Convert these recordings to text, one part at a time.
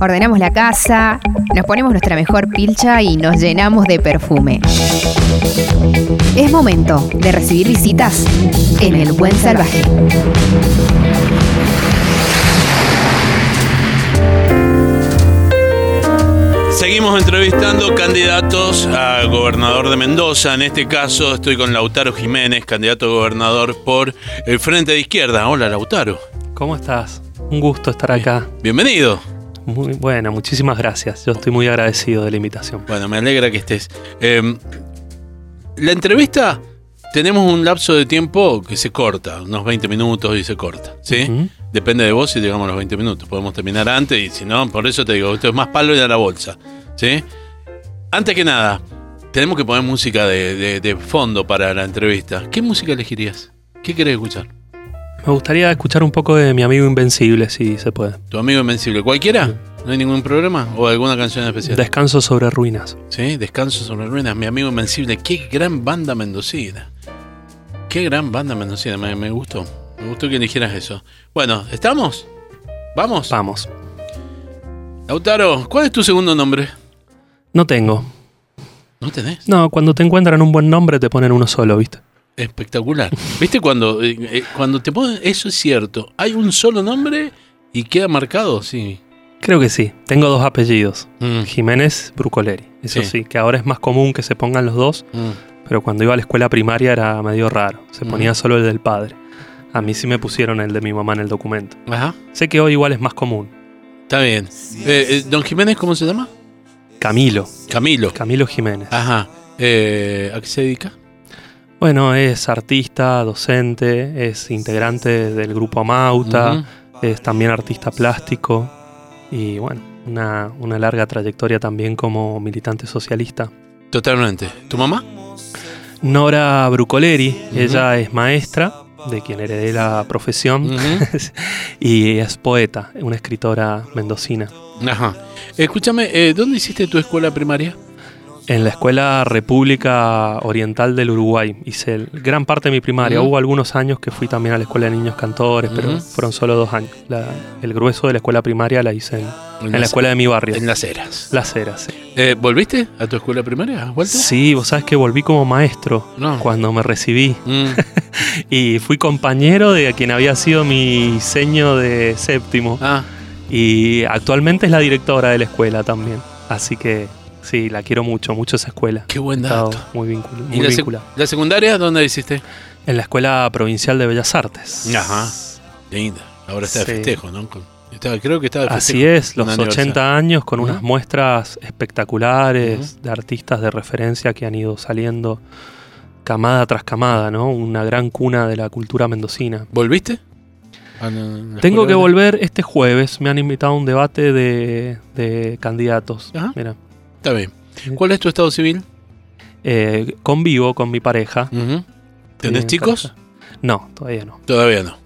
ordenamos la casa, nos ponemos nuestra mejor pilcha y nos llenamos de perfume. Es momento de recibir visitas en el Buen Salvaje. Seguimos entrevistando candidatos a gobernador de Mendoza. En este caso estoy con Lautaro Jiménez, candidato a gobernador por el Frente de Izquierda. Hola Lautaro. ¿Cómo estás? Un gusto estar acá. Bienvenido. Muy bueno, muchísimas gracias. Yo estoy muy agradecido de la invitación. Bueno, me alegra que estés. Eh, la entrevista tenemos un lapso de tiempo que se corta, unos 20 minutos y se corta, ¿sí? Depende de vos si llegamos a los 20 minutos. Podemos terminar antes y si no, por eso te digo, esto es más palo y a la bolsa, ¿sí? Antes que nada, tenemos que poner música de, de- de fondo para la entrevista. ¿Qué música elegirías? ¿Qué querés escuchar? Me gustaría escuchar un poco de mi amigo Invencible, si se puede. ¿Tu amigo Invencible? ¿Cualquiera? ¿No hay ningún problema? ¿O alguna canción especial? Descanso sobre ruinas. Sí, Descanso sobre ruinas, mi amigo Invencible. Qué gran banda mendocina. Qué gran banda mendocina, me, me gustó. Me gustó que eligieras eso. Bueno, ¿estamos? ¿Vamos? Vamos. Lautaro, ¿cuál es tu segundo nombre? No tengo. ¿No tenés? No, cuando te encuentran un buen nombre te ponen uno solo, ¿viste? Espectacular. ¿Viste cuando, eh, eh, cuando te ponen... Eso es cierto. Hay un solo nombre y queda marcado, sí. Creo que sí. Tengo dos apellidos. Mm, Jiménez Brucoleri. Eso Sí. sí. que ahora es más común que se pongan los dos, mm. pero cuando iba a la escuela primaria era medio raro. Se Mm. ponía solo el del padre. A mí sí me pusieron el de mi mamá en el documento. Ajá. Sé que hoy igual es más común. Está bien. Eh, eh, ¿Don Jiménez cómo se llama? Camilo. Camilo. Camilo Jiménez. Ajá. Eh, ¿A qué se dedica? Bueno, es artista, docente, es integrante del grupo Amauta, es también artista plástico y bueno, una, una larga trayectoria también como militante socialista. Totalmente. ¿Tu mamá? Nora Brucoleri, ella es maestra, de quien heredé la profesión, y es poeta, una escritora mendocina. Ajá. Escúchame, eh, ¿dónde hiciste tu escuela primaria? En la Escuela República Oriental del Uruguay hice el- gran parte de mi primaria. Hubo algunos años que fui también a la Escuela de Niños Cantores, pero fueron solo dos años. La- el grueso de la escuela primaria la hice en, en la escuela de mi barrio. En las eras. Las Heras, sí. Eh, ¿Volviste a tu escuela primaria? ¿Has vuelto? Sí, vos sabes que volví como maestro No. cuando me recibí Mm, y fui compañero de quien había sido mi diseño de séptimo Ah, y actualmente es la directora de la escuela también. Así que sí, la quiero mucho, mucho esa escuela. qué buen dato. muy, vincul- ¿Y la, vinculado. la secundaria dónde hiciste? En la Escuela Provincial de Bellas Artes. Ajá. Linda. Ahora está de Sí. festejo, ¿no? Con- está- creo que está de festejo. Así es, los un aniversario. 80 años con unas muestras espectaculares de artistas de referencia que han ido saliendo camada tras camada, ¿no? Una gran cuna de la cultura mendocina. ¿Volviste? A la- la Tengo que volver este jueves, me han invitado a un debate de, de candidatos. Ajá. Mira, Está bien. ¿Cuál es tu estado civil? eh, convivo con mi pareja. Ujú. ¿Tenés en chicos? pareja. No, todavía no. Todavía no.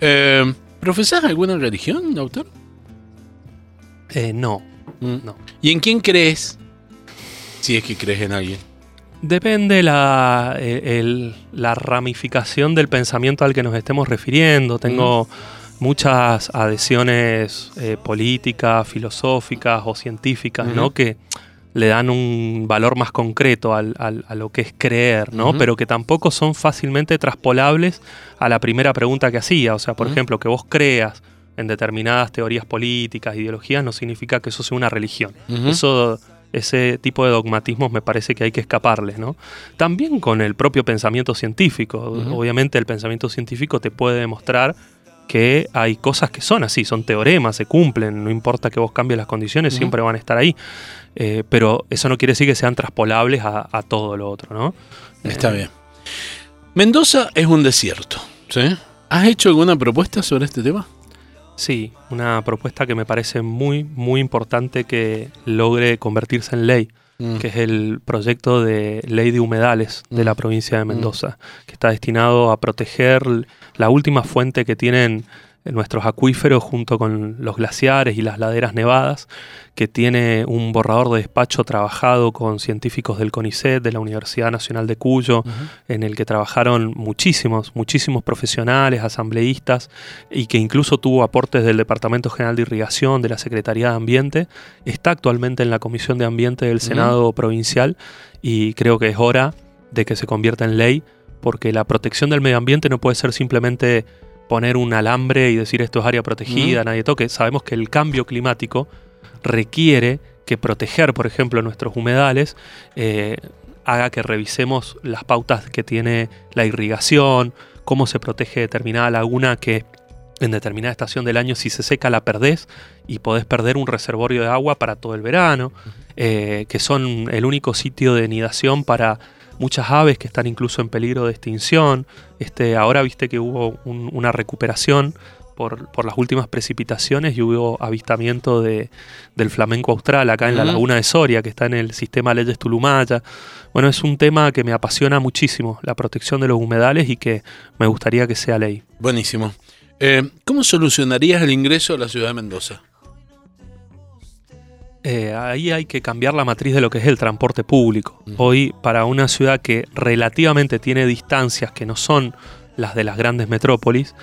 Eh, ¿Profesás alguna religión, autor? Eh, no, Mm. no. ¿Y en quién crees? Si es que crees en alguien. Depende la, eh, el- la ramificación del pensamiento al que nos estemos refiriendo. Tengo muchas adhesiones eh, políticas, filosóficas o científicas, ¿no? Que le dan un valor más concreto al- al- a lo que es creer, ¿no? Pero que tampoco son fácilmente traspolables a la primera pregunta que hacía. O sea, por ejemplo, que vos creas en determinadas teorías políticas, ideologías, no significa que eso sea una religión. Eso, ese tipo de dogmatismos me parece que hay que escaparles, ¿no? También con el propio pensamiento científico. Obviamente el pensamiento científico te puede demostrar que hay cosas que son así, son teoremas, se cumplen, no importa que vos cambies las condiciones, siempre van a estar ahí. Eh, pero eso no quiere decir que sean traspolables a, a todo lo otro, ¿no? Está Eh, bien. Mendoza es un desierto. ¿Sí? ¿Has hecho alguna propuesta sobre este tema? Sí, una propuesta que me parece muy, muy importante que logre convertirse en ley. Mm. que es el proyecto de ley de humedales de la Mm. provincia de Mendoza, que está destinado a proteger la última fuente que tienen nuestros acuíferos junto con los glaciares y las laderas nevadas, que tiene un borrador de despacho trabajado con científicos del CONICET, de la Universidad Nacional de Cuyo, en el que trabajaron muchísimos, muchísimos profesionales, asambleístas, y que incluso tuvo aportes del Departamento General de Irrigación, de la Secretaría de Ambiente, está actualmente en la Comisión de Ambiente del Senado Provincial y creo que es hora de que se convierta en ley, porque la protección del medio ambiente no puede ser simplemente poner un alambre y decir esto es área protegida, nadie toque. Sabemos que el cambio climático requiere que proteger, por ejemplo, nuestros humedales eh, haga que revisemos las pautas que tiene la irrigación, cómo se protege determinada laguna que en determinada estación del año si se seca la perdés y podés perder un reservorio de agua para todo el verano, eh, que son el único sitio de nidación para muchas aves que están incluso en peligro de extinción. Este, ahora viste que hubo una recuperación por, las últimas precipitaciones y hubo avistamiento de, del flamenco austral acá en la laguna de Soria, que está en el sistema Leyes Tulumaya. Bueno, es un tema que me apasiona muchísimo, la protección de los humedales y que me gustaría que sea ley. Buenísimo. Eh, ¿Cómo solucionarías el ingreso a la ciudad de Mendoza? Eh, ahí hay que cambiar la matriz de lo que es el transporte público. Hoy, para una ciudad que relativamente tiene distancias que no son las de las grandes metrópolis,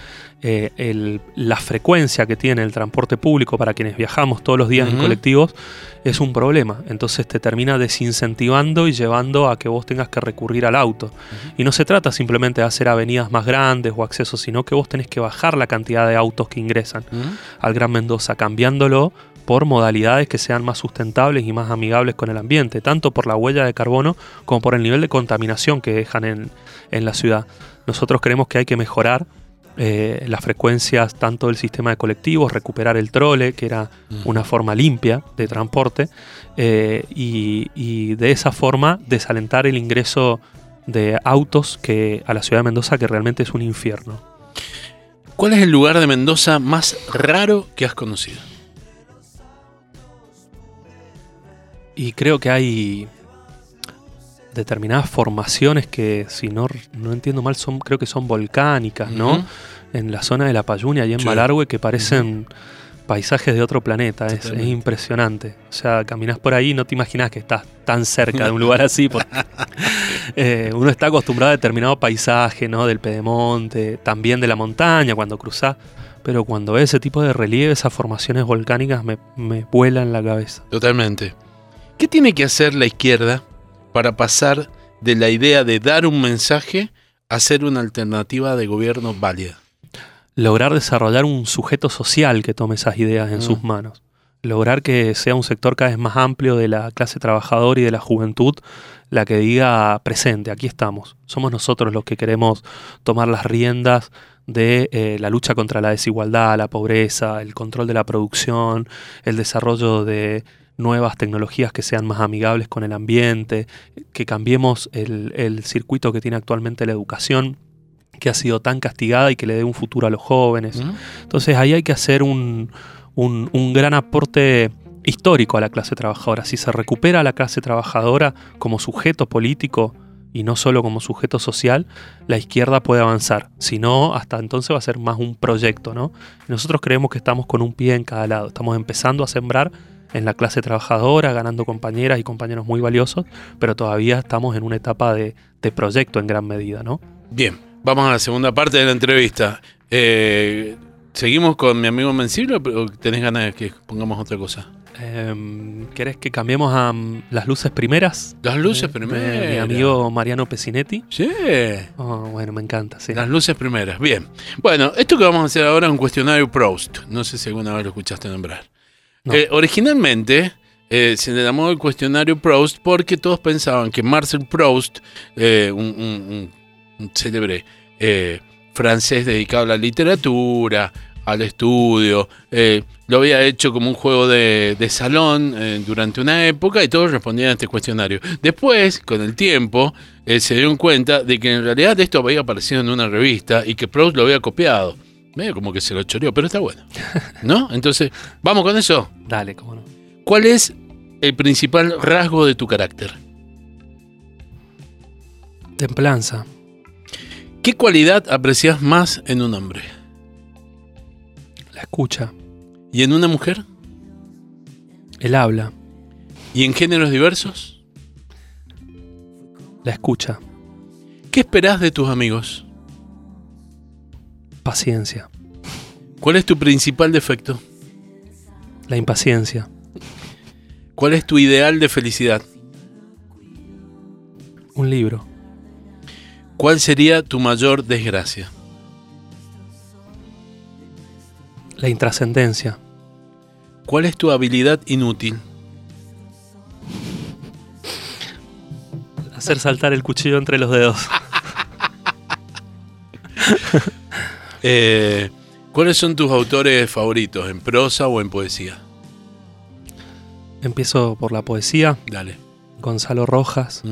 eh, la frecuencia que tiene el transporte público para quienes viajamos todos los días en colectivos es un problema. Entonces te termina desincentivando y llevando a que vos tengas que recurrir al auto. Y no se trata simplemente de hacer avenidas más grandes o accesos, sino que vos tenés que bajar la cantidad de autos que ingresan al Gran Mendoza, cambiándolo por modalidades que sean más sustentables y más amigables con el ambiente, tanto por la huella de carbono como por el nivel de contaminación que dejan en, la ciudad. Nosotros creemos que hay que mejorar eh, las frecuencias tanto del sistema de colectivos, recuperar el trole, que era una forma limpia de transporte, eh, y, de esa forma desalentar el ingreso de autos que, a la ciudad de Mendoza, que realmente es un infierno. ¿Cuál es el lugar de Mendoza más raro que has conocido? Y creo que hay determinadas formaciones que, si no, no entiendo mal, son creo que son volcánicas, ¿no? En la zona de la Payunia y en Malargüe que parecen paisajes de otro planeta. Es, impresionante. O sea, caminas por ahí y no te imaginas que estás tan cerca de un lugar así. Eh, uno está acostumbrado a determinado paisaje, ¿no? Del pedemonte, también de la montaña cuando cruzás. Pero cuando ves ese tipo de relieve, esas formaciones volcánicas me, me vuelan la cabeza. Totalmente. ¿Qué tiene que hacer la izquierda para pasar de la idea de dar un mensaje a ser una alternativa de gobierno válida? Lograr desarrollar un sujeto social que tome esas ideas en sus mm. manos. Lograr que sea un sector cada vez más amplio de la clase trabajadora y de la juventud la que diga presente, aquí estamos. Somos nosotros los que queremos tomar las riendas de eh, la lucha contra la desigualdad, la pobreza, el control de la producción, el desarrollo de nuevas tecnologías que sean más amigables con el ambiente, que cambiemos el, circuito que tiene actualmente la educación que ha sido tan castigada y que le dé un futuro a los jóvenes. Entonces ahí hay que hacer un, un, gran aporte histórico a la clase trabajadora. Si se recupera a la clase trabajadora como sujeto político y no solo como sujeto social, la izquierda puede avanzar. Si no, hasta entonces va a ser más un proyecto, ¿no? Nosotros creemos que estamos con un pie en cada lado. Estamos empezando a sembrar en la clase trabajadora, ganando compañeras y compañeros muy valiosos, pero todavía estamos en una etapa de, proyecto en gran medida, ¿no? Bien, vamos a la segunda parte de la entrevista. Eh, ¿Seguimos con mi amigo Mencillo o tenés ganas de que pongamos otra cosa? Eh, ¿Querés que cambiemos a mm, las luces primeras? Las luces primeras. mi amigo Mariano Pesinetti. Sí. Oh, bueno, me encanta, sí. Las luces primeras, bien. Bueno, esto que vamos a hacer ahora es un cuestionario Proust. No sé si alguna vez lo escuchaste nombrar. Eh, originalmente eh, se le llamó el cuestionario Proust porque todos pensaban que Marcel Proust, eh, un, célebre francés dedicado a la literatura, al estudio, lo había hecho como un juego de, salón durante una época y todos respondían a este cuestionario. Después, con el tiempo, se dieron cuenta de que en realidad esto había aparecido en una revista y que Proust lo había copiado. Medio como que se lo choreó, pero está bueno. ¿No? Entonces, ¿vamos con eso? Dale, cómo no. ¿Cuál es el principal rasgo de tu carácter? Templanza. ¿Qué cualidad aprecias más en un hombre? La escucha. ¿Y en una mujer? El habla. ¿Y en géneros diversos? La escucha. ¿Qué esperás de tus amigos? Paciencia. ¿Cuál es tu principal defecto? La impaciencia. ¿Cuál es tu ideal de felicidad? Un libro. ¿Cuál sería tu mayor desgracia? La intrascendencia. ¿Cuál es tu habilidad inútil? Hacer saltar el cuchillo entre los dedos. Eh, ¿Cuáles son tus autores favoritos, en prosa o en poesía? Empiezo por la poesía. Dale. Gonzalo Rojas.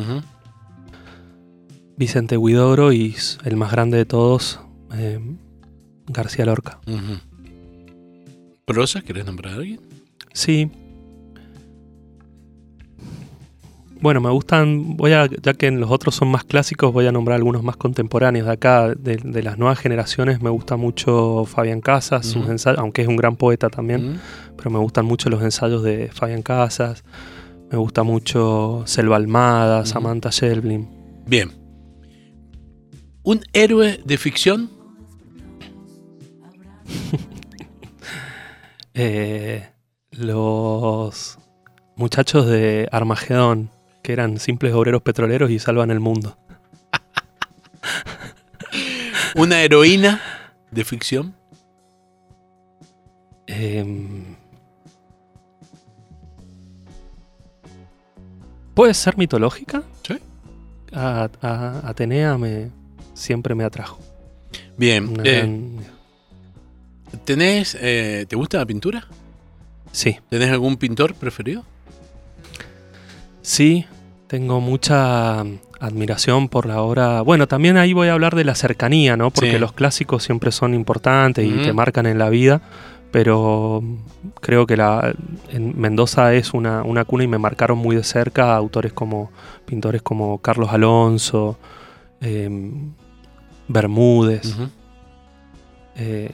Vicente Huidobro y el más grande de todos, eh, García Lorca. Ujú. ¿Prosa? ¿Querés nombrar a alguien? Sí. Bueno, me gustan, voy a, ya que los otros son más clásicos, voy a nombrar algunos más contemporáneos de acá, de, de las nuevas generaciones. Me gusta mucho Fabián Casas, sus ensayos, aunque es un gran poeta también, pero me gustan mucho los ensayos de Fabián Casas. Me gusta mucho Selva Almada. Samantha Shelblin. Bien. ¿Un héroe de ficción? Eh, los muchachos de Armagedón, que eran simples obreros petroleros y salvan el mundo. ¿Una heroína de ficción? Em, ¿Puede ser mitológica? Sí. A, a- Atenea me, siempre me atrajo. Bien. Eh, ¿Tenés, eh, ¿Te gusta la pintura? Sí, ¿Tenés algún pintor preferido? sí, tengo mucha admiración por la obra. Bueno, también ahí voy a hablar de la cercanía, ¿no? Porque Sí. los clásicos siempre son importantes y te marcan en la vida. Pero creo que la, en Mendoza es una, una cuna y me marcaron muy de cerca autores como pintores como Carlos Alonso, em, Bermúdez. Eh,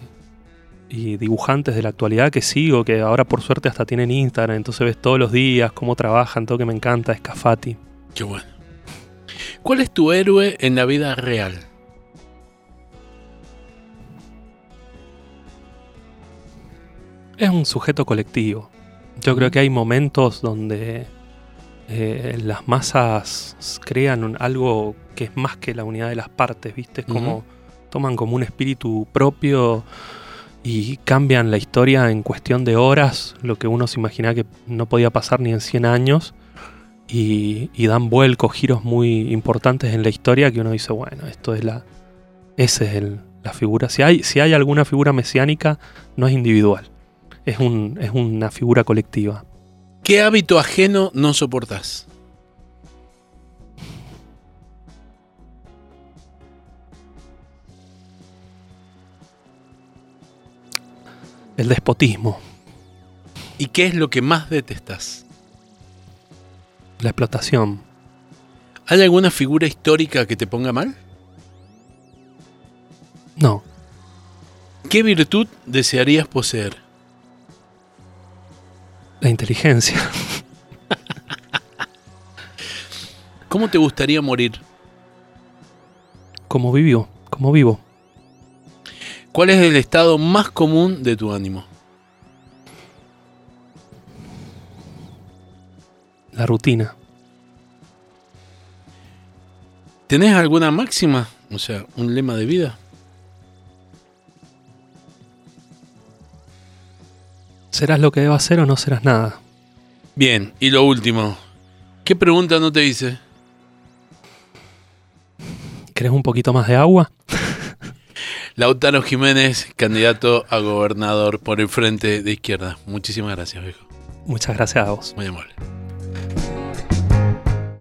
y dibujantes de la actualidad que sigo, que ahora por suerte hasta tienen Instagram, entonces ves todos los días cómo trabajan, todo que me encanta, Scafati. Qué bueno. ¿Cuál es tu héroe en la vida real? Es un sujeto colectivo. Yo creo que hay momentos donde eh, las masas crean un- algo que es más que la unidad de las partes, ¿viste? Es como toman como un espíritu propio y cambian la historia en cuestión de horas, lo que uno se imagina que no podía pasar ni en 100 años, y, dan vuelcos, giros muy importantes en la historia que uno dice, bueno, esto es la... Esa es el- la figura. Si hay, si hay alguna figura mesiánica, no es individual, es, un, es una figura colectiva. ¿Qué hábito ajeno no soportás? El despotismo, ¿Y qué es lo que más detestás? la explotación, ¿Hay alguna figura histórica que te ponga mal? no, ¿Qué virtud desearías poseer? la inteligencia. ¿Cómo te gustaría morir? como vivo, como vivo. ¿Cuál es el estado más común de tu ánimo? La rutina. ¿Tenés alguna máxima? O sea, un lema de vida. ¿Serás lo que debas ser o no serás nada? Bien, y lo último. ¿Qué pregunta no te hice? ¿Querés un poquito más de agua? Lautaro Jiménez, candidato a gobernador por el frente de izquierda. Muchísimas gracias, viejo. Muchas gracias a vos. Muy amable.